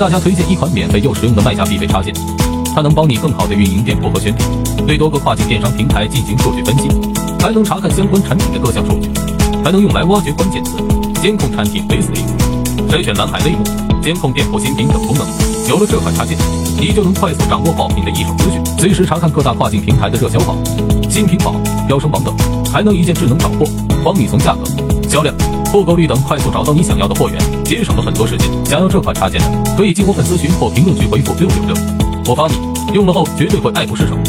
大家推荐一款免费又实用的卖家必备插件，它能帮你更好的运营店铺和选品，对多个跨境电商平台进行数据分析，还能查看相关产品的各项数据，还能用来挖掘关键词，监控产品 listing，筛选蓝海类目，监控店铺新品等功能。有了这款插件，你就能快速掌握爆品的一手资讯，随时查看各大跨境平台的热销榜、新品榜、飙升榜等，还能一键智能找货，帮你从价格、销量。复购率等快速找到你想要的货源，节省了很多时间。想要这款插件的，可以进我粉丝群或评论区回复六六六，我发你，用了后绝对会爱不释手。